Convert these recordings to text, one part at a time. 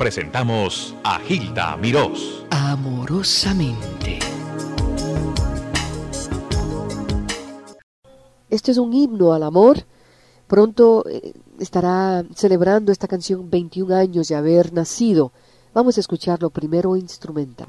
presentamos a Gilda Mirós. Amorosamente. Este es un himno al amor. Pronto eh, estará celebrando esta canción 21 años de haber nacido. Vamos a escucharlo primero instrumental.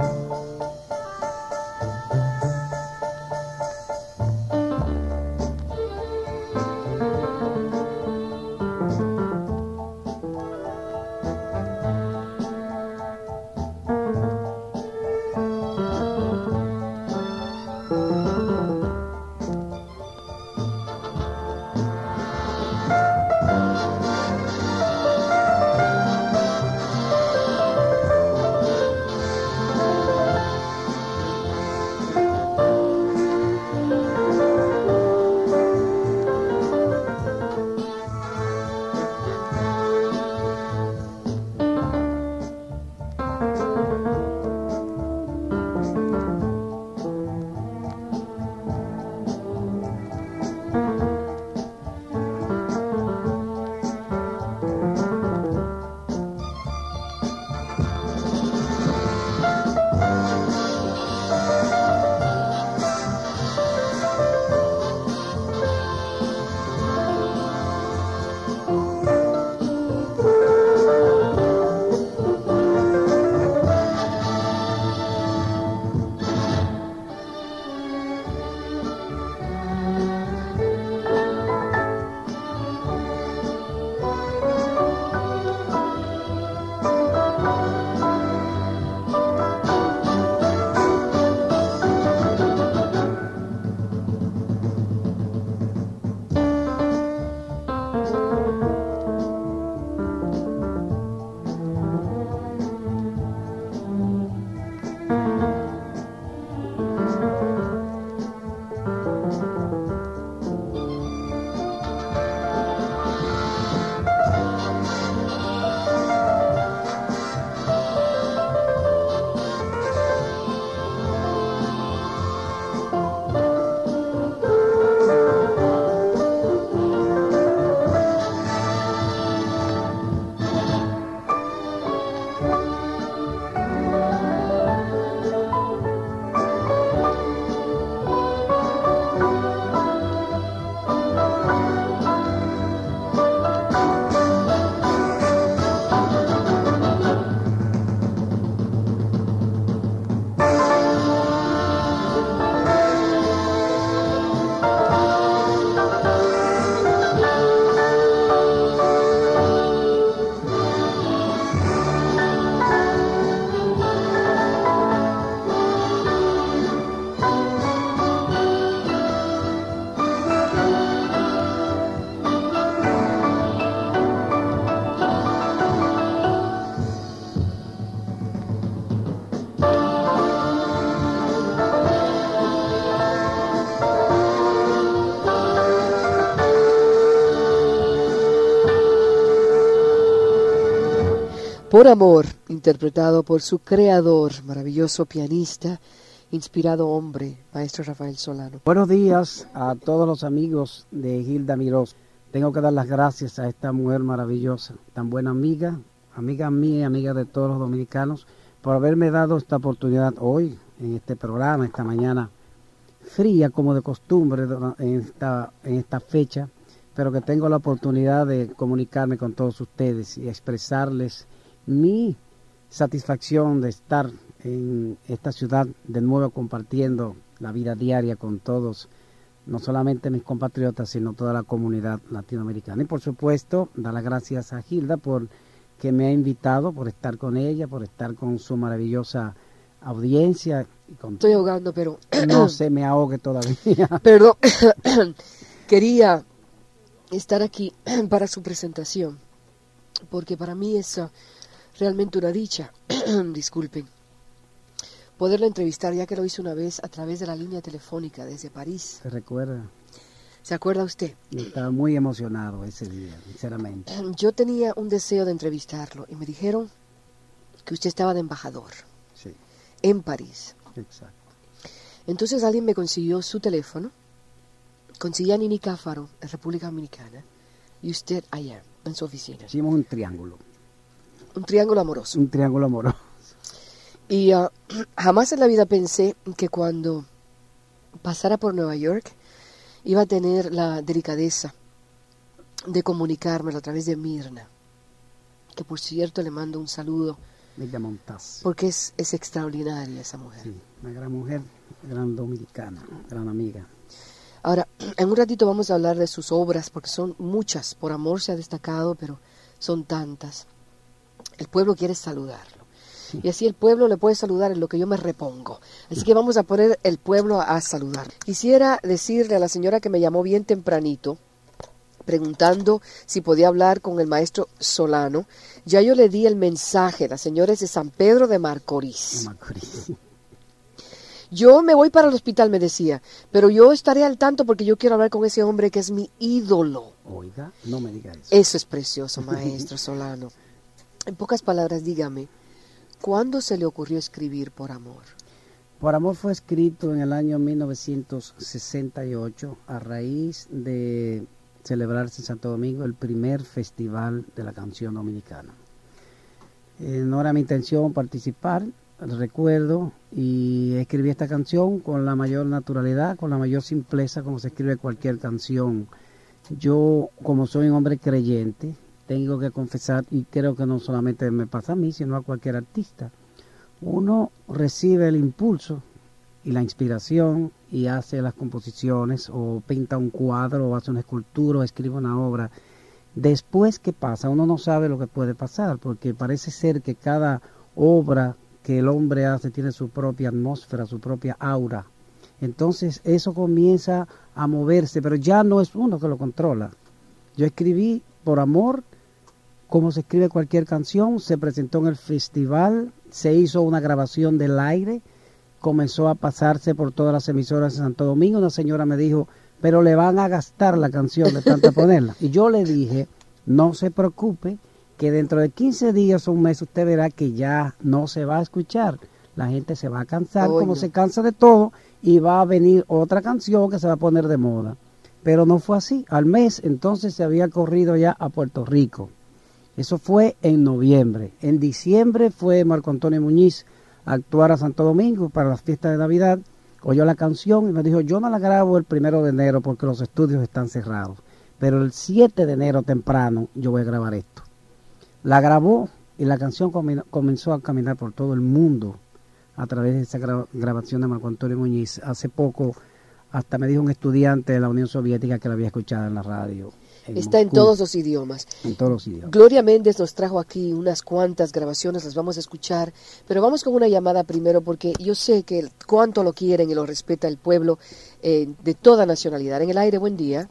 Por Amor, interpretado por su creador, maravilloso pianista, inspirado hombre, maestro Rafael Solano. Buenos días a todos los amigos de Gilda Mirós. Tengo que dar las gracias a esta mujer maravillosa, tan buena amiga, amiga mía y amiga de todos los dominicanos, por haberme dado esta oportunidad hoy, en este programa, esta mañana fría como de costumbre en esta, en esta fecha, pero que tengo la oportunidad de comunicarme con todos ustedes y expresarles mi satisfacción de estar en esta ciudad de nuevo compartiendo la vida diaria con todos, no solamente mis compatriotas, sino toda la comunidad latinoamericana. Y por supuesto, dar las gracias a Gilda por que me ha invitado, por estar con ella, por estar con su maravillosa audiencia. Y con Estoy ahogando, pero... No se me ahogue todavía. Perdón, quería estar aquí para su presentación, porque para mí es realmente una dicha, disculpen, poderla entrevistar ya que lo hice una vez a través de la línea telefónica desde París. ¿Se recuerda? ¿Se acuerda usted? estaba muy emocionado ese día, sinceramente. Yo tenía un deseo de entrevistarlo y me dijeron que usted estaba de embajador. Sí. En París. Exacto. Entonces alguien me consiguió su teléfono, conseguí a Nini Cáfaro en República Dominicana y usted allá, en su oficina. Hicimos un triángulo Un triángulo amoroso. Un triángulo amoroso. Y ah, jamás en la vida pensé que cuando pasara por Nueva York iba a tener la delicadeza de comunicármelo a través de Mirna, que por cierto le mando un saludo Ella Montaz. porque es, es extraordinaria esa mujer. Sí, una gran mujer, gran dominicana, gran amiga. Ahora, en un ratito vamos a hablar de sus obras, porque son muchas. Por amor se ha destacado, pero son tantas. El pueblo quiere saludarlo. Y así el pueblo le puede saludar en lo que yo me repongo. Así que vamos a poner el pueblo a, saludar. Quisiera decirle a la señora que me llamó bien tempranito, preguntando si podía hablar con el maestro Solano. Ya yo le di el mensaje, la señora es de San Pedro de Marcorís. Macorís. Yo me voy para el hospital, me decía, pero yo estaré al tanto porque yo quiero hablar con ese hombre que es mi ídolo. Oiga, no me diga eso. Eso es precioso, maestro Solano. En pocas palabras, dígame, ¿cuándo se le ocurrió escribir por amor? Por Amor fue escrito en el año 1968 a raíz de celebrarse en Santo Domingo el primer festival de la canción dominicana. Eh, no era mi intención participar, recuerdo, y escribí esta canción con la mayor naturalidad, con la mayor simpleza, como se escribe cualquier canción. Yo, como soy un hombre creyente, tengo que confesar, y creo que no solamente me pasa a mí, sino a cualquier artista, uno recibe el impulso y la inspiración y hace las composiciones o pinta un cuadro o hace una escultura o escribe una obra. Después, ¿qué pasa? Uno no sabe lo que puede pasar porque parece ser que cada obra que el hombre hace tiene su propia atmósfera, su propia aura. Entonces eso comienza a moverse, pero ya no es uno que lo controla. Yo escribí por amor, como se escribe cualquier canción, se presentó en el festival, se hizo una grabación del aire, comenzó a pasarse por todas las emisoras de Santo Domingo. Una señora me dijo, pero le van a gastar la canción de tanto ponerla. Y yo le dije, no se preocupe, que dentro de 15 días o un mes usted verá que ya no se va a escuchar. La gente se va a cansar, como se cansa de todo, y va a venir otra canción que se va a poner de moda. Pero no fue así. Al mes entonces se había corrido ya a Puerto Rico. Eso fue en noviembre. En diciembre fue Marco Antonio Muñiz a actuar a Santo Domingo para las fiestas de Navidad. Oyó la canción y me dijo, yo no la grabo el primero de enero porque los estudios están cerrados. Pero el 7 de enero temprano yo voy a grabar esto. La grabó y la canción comenzó a caminar por todo el mundo a través de esa gra- grabación de Marco Antonio Muñiz. Hace poco hasta me dijo un estudiante de la Unión Soviética que la había escuchado en la radio. Está en todos los idiomas. en todos los idiomas. Gloria Méndez nos trajo aquí unas cuantas grabaciones, las vamos a escuchar, pero vamos con una llamada primero porque yo sé que el- cuánto lo quieren y lo respeta el pueblo eh, de toda nacionalidad. En el aire, buen día.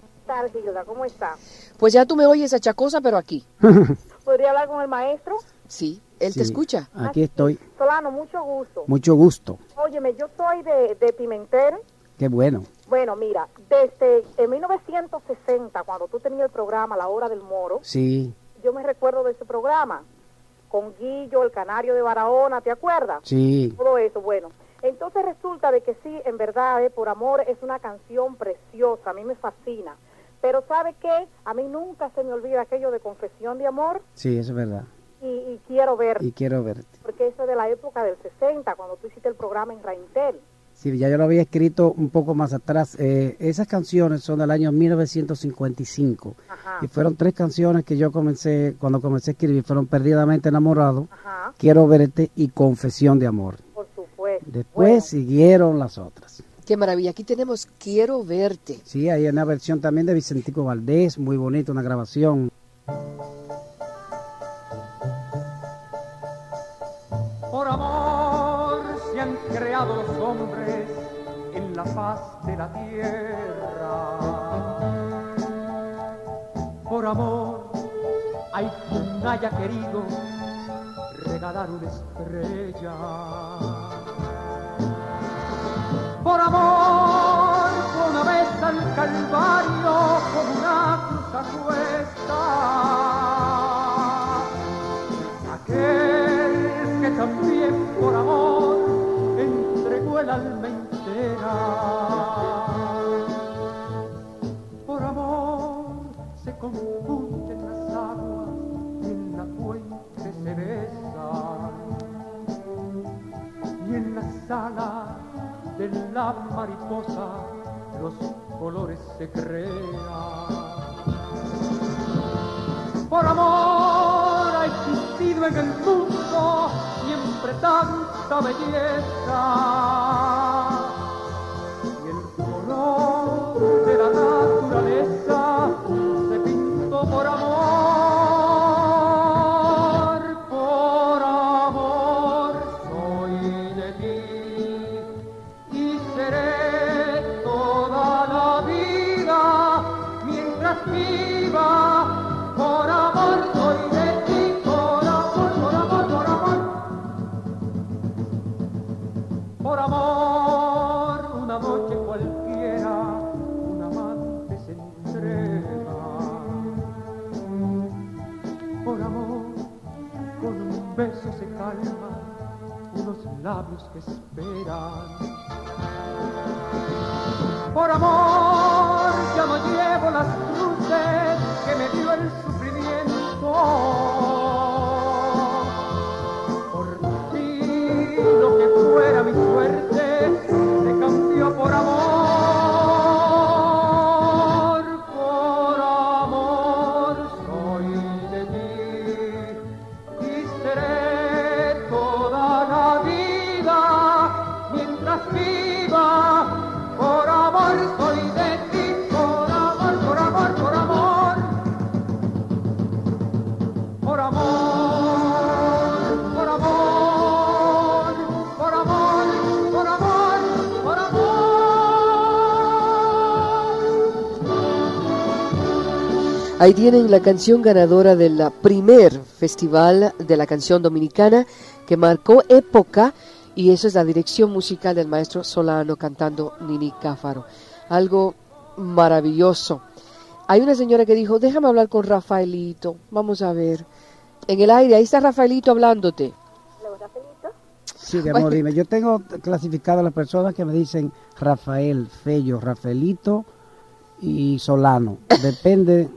¿Cómo está? Pues ya tú me oyes achacosa, pero aquí. ¿Podría hablar con el maestro? Sí, él te escucha. Aquí estoy. Solano, mucho gusto. Mucho gusto. Óyeme, yo soy de, de Pimentel. Qué bueno. Bueno, mira, desde en 1960, cuando tú tenías el programa La Hora del Moro, Sí, yo me recuerdo de ese programa, con Guillo, el canario de Barahona, ¿te acuerdas? sí. Todo eso, bueno. Entonces resulta de que sí, en verdad, eh, Por Amor es una canción preciosa, a mí me fascina. Pero ¿sabe qué? A mí nunca se me olvida aquello de Confesión de Amor Sí, eso es verdad. y, y quiero ver, Y quiero verte. porque eso es de la época del 60, cuando tú hiciste el programa en Raintel. Sí, ya yo lo había escrito un poco más atrás. Eh, esas canciones son del año 1955. Ajá, Y fueron tres canciones que yo comencé, cuando comencé a escribir, fueron Perdidamente Enamorado, ajá, Quiero Verte y Confesión de Amor. por supuesto. Después Bueno, siguieron las otras. Qué maravilla. Aquí tenemos Quiero verte. Sí, hay una versión también de Vicentico Valdés, muy bonita, una grabación. La faz de la tierra. Por amor hay quien haya querido regalar una estrella. Por amor una vez al Calvario con una cruz a cuesta. Por amor se confunden las aguas en la fuente se besan. Y en la sala de la mariposa los colores se crean. Por amor ha existido en el mundo siempre tanta belleza. Labios que esperan. Por amor, ya no llevo las que me dio Ahí tienen la canción ganadora del primer festival de la canción dominicana que marcó época y eso es la dirección musical del maestro Solano cantando Nini Cáfaro. Algo maravilloso. Hay una señora que dijo, déjame hablar con Rafaelito, vamos a ver. En el aire, ahí está Rafaelito hablándote. Sí, mi amor, dime. Yo tengo clasificado a las personas que me dicen Rafael, Fello, Rafaelito y Solano. Depende.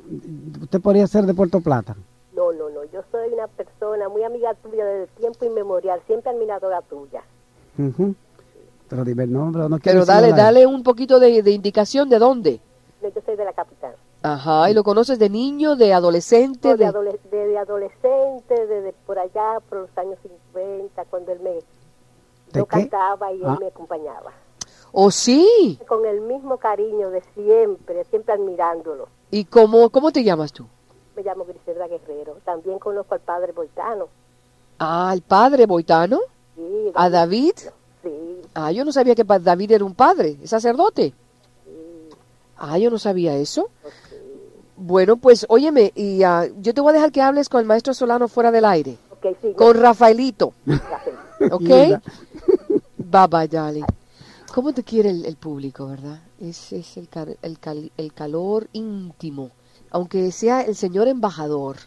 ¿Usted podría ser de Puerto Plata? No, no, no. Yo soy una persona muy amiga tuya desde tiempo inmemorial, siempre admiradora tuya. Pero dime el nombre. ¿o No quiere Pero dale, dale un poquito de, de indicación de dónde. No, Yo soy de la capital. Ajá, y lo conoces de niño, de adolescente, No, de, de... adole- de- de adolescente, desde por allá, por los años 50, cuando él me ¿De yo qué? cantaba y él Ah. me acompañaba. ¿Oh, sí? Con el mismo cariño de siempre, siempre admirándolo. ¿Y cómo, cómo te llamas tú? Me llamo Griselda Guerrero. También conozco al padre Boitano. Ah, el padre Boitano. Sí, ¿A David? Sí, Ah, yo no sabía que David era un padre, es sacerdote. Ah, yo no sabía eso. Bueno, pues óyeme, y ah, yo te voy a dejar que hables con el maestro Solano fuera del aire. ok, sí. Con Rafaelito, Rafael. ¿ok? Bye bye, darling. ¿Cómo te quiere el, público, verdad? Es, el, el, el calor íntimo. Aunque sea el señor embajador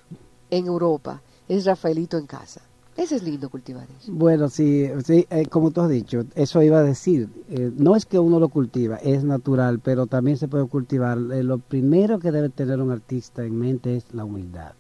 en Europa, es Rafaelito en casa. Ese es lindo cultivar eso. Bueno, sí, sí eh, como tú has dicho, eso iba a decir. eh, no es que uno lo cultiva, es natural, pero también se puede cultivar. Eh, lo primero que debe tener un artista en mente es la humildad.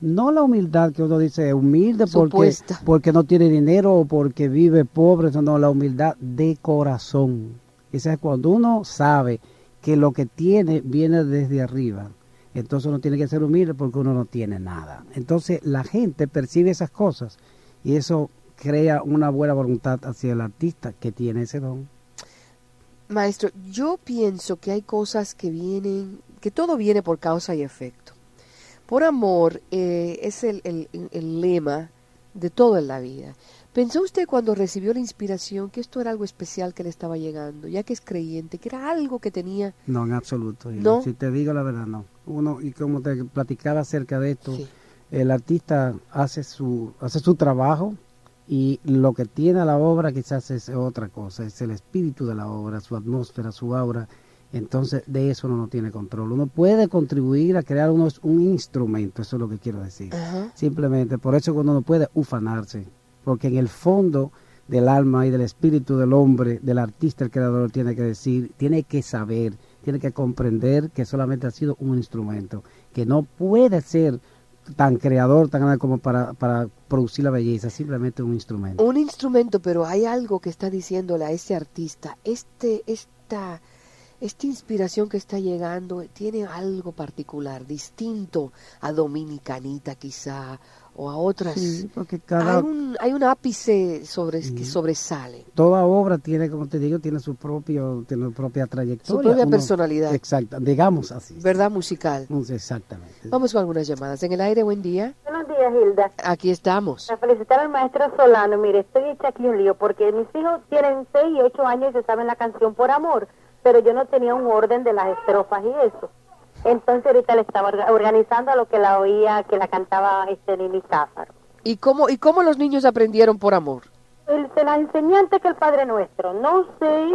No la humildad que uno dice humilde porque, porque no tiene dinero o porque vive pobre, no, la humildad de corazón. Esa es cuando uno sabe que lo que tiene viene desde arriba. Entonces uno tiene que ser humilde porque uno no tiene nada. Entonces la gente percibe esas cosas y eso crea una buena voluntad hacia el artista que tiene ese don. Maestro, yo pienso que hay cosas que vienen, que todo viene por causa y efecto. Por amor eh, es el, el- el lema de todo en la vida. ¿Pensó usted cuando recibió la inspiración que esto era algo especial que le estaba llegando, ya que es creyente, que era algo que tenía... No, en absoluto. ¿No? Si te digo la verdad, no. Uno, y como te platicaba acerca de esto, Sí. el artista hace su, hace su trabajo y lo que tiene a la obra quizás es otra cosa, es el espíritu de la obra, su atmósfera, su aura. Entonces de eso uno no tiene control. Uno puede contribuir a crear unos, un instrumento, eso es lo que quiero decir. Simplemente, por eso uno no puede ufanarse, porque en el fondo del alma y del espíritu del hombre, del artista, el creador, tiene que decir, tiene que saber, tiene que comprender que solamente ha sido un instrumento, que no puede ser tan creador, tan grande como para, para producir la belleza, simplemente un instrumento. Un instrumento, pero hay algo que está diciéndole a ese artista, este, esta, esta inspiración que está llegando tiene algo particular, distinto a Dominicanita quizá, o a otras. Sí, porque cada, Hay un, hay un ápice sobre, que sobresale, toda obra tiene, como te digo, tiene su propio, tiene su propia trayectoria. su propia Uno- personalidad, Exacto, digamos así. ¿verdad? Musical. Exactamente. Vamos con algunas llamadas. En el aire, buen día. Buenos días, Hilda. Aquí estamos. Para felicitar al maestro Solano, mire, estoy hecha aquí un lío porque mis hijos tienen 6 y 8 años y se saben la canción por amor, pero yo no tenía un orden de las estrofas y eso. Entonces ahorita le estaba orga- organizando a lo que la oía, que la cantaba este Nini Cáfaro. ¿Y cómo, ¿Y cómo los niños aprendieron por amor? El, se la enseñó antes que el Padre Nuestro. No sé,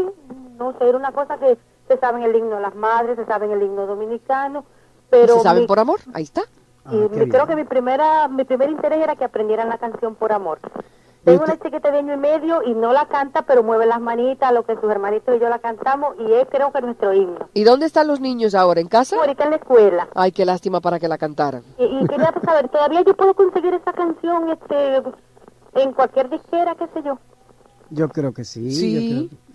no sé, era una cosa que se saben el himno de las madres, se saben el himno dominicano, pero ¿Se saben mi- por amor? Ahí está. Ah, y mi- bien. creo que mi primera mi primer interés era que aprendieran la canción por amor. Tengo una chiquita de año y medio y no la canta, pero mueve las manitas, lo que sus hermanitos y yo la cantamos y es creo que nuestro himno. ¿Y dónde están los niños ahora? ¿En casa? Ahorita en la escuela. Ay, qué lástima para que la cantaran. Y, y quería saber, ¿todavía yo puedo conseguir esa canción este en cualquier disquera, qué sé yo? Yo creo que sí. Sí. yo creo que-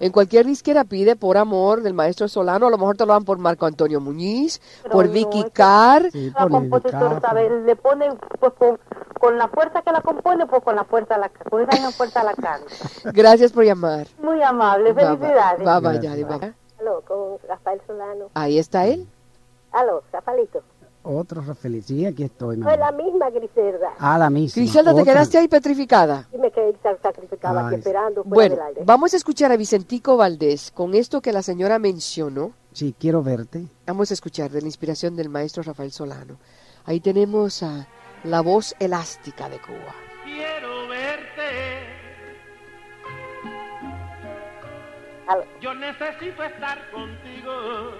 En cualquier disquera pide por amor del maestro Solano, a lo mejor te lo dan por Marco Antonio Muñiz, Pero por no, Vicky Carr. sí, La por compositor, ¿sabes? Le pone pues con, con la fuerza que la compone, pues con la fuerza la con esa misma fuerza la canta. Gracias por llamar. Muy amable, felicidades. Bye, Gracias. Yari, bye. Aló, con Rafael Solano. Ahí está él. Aló, Rafaelito. Otro Rafael. Sí, aquí estoy. mi Fue la misma Griselda. Ah, la misma. Griselda, te otra. quedaste ahí petrificada. Y me quedé sa- sacrificada aquí esperando fuera Bueno, del aire. vamos a escuchar a Vicentico Valdés con esto que la señora mencionó. Sí, quiero verte. Vamos a escuchar de la inspiración del maestro Rafael Solano. Ahí tenemos a la voz elástica de Cuba. Quiero verte. Yo necesito estar contigo.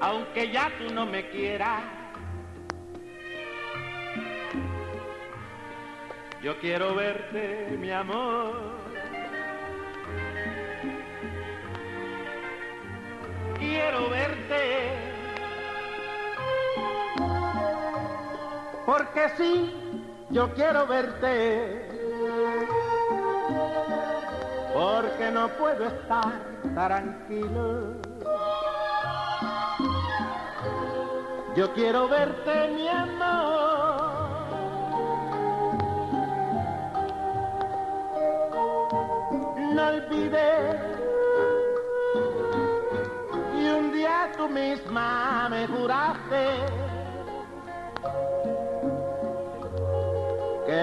Aunque ya tú no me quieras. Yo quiero verte, mi amor. Quiero verte. Porque sí, yo quiero verte. Porque no puedo estar tranquilo. Yo quiero verte, mi amor. No olvides. Y un día tú misma me juraste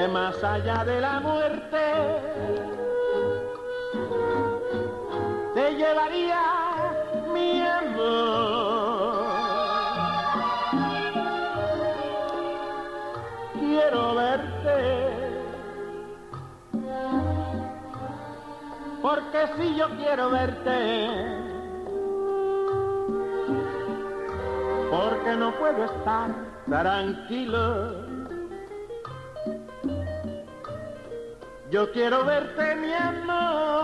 más allá de la muerte te llevaría mi amor. Quiero verte, porque si yo quiero verte, porque no puedo estar tranquilo. Yo quiero verte, mi amor.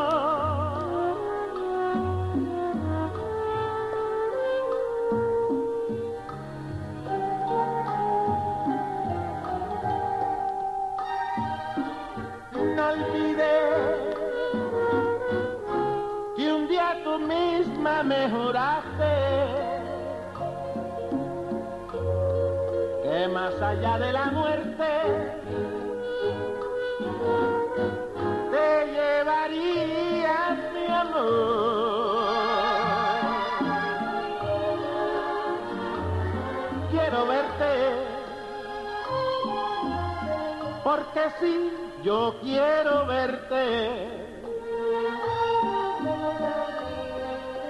Yo quiero verte.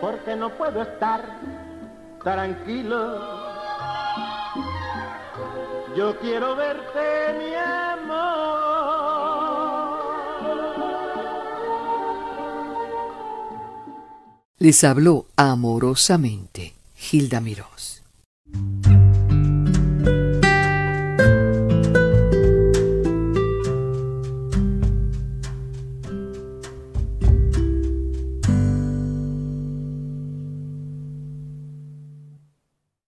Porque no puedo estar tranquilo. Yo quiero verte, mi amor. Les habló amorosamente Gilda Mirós.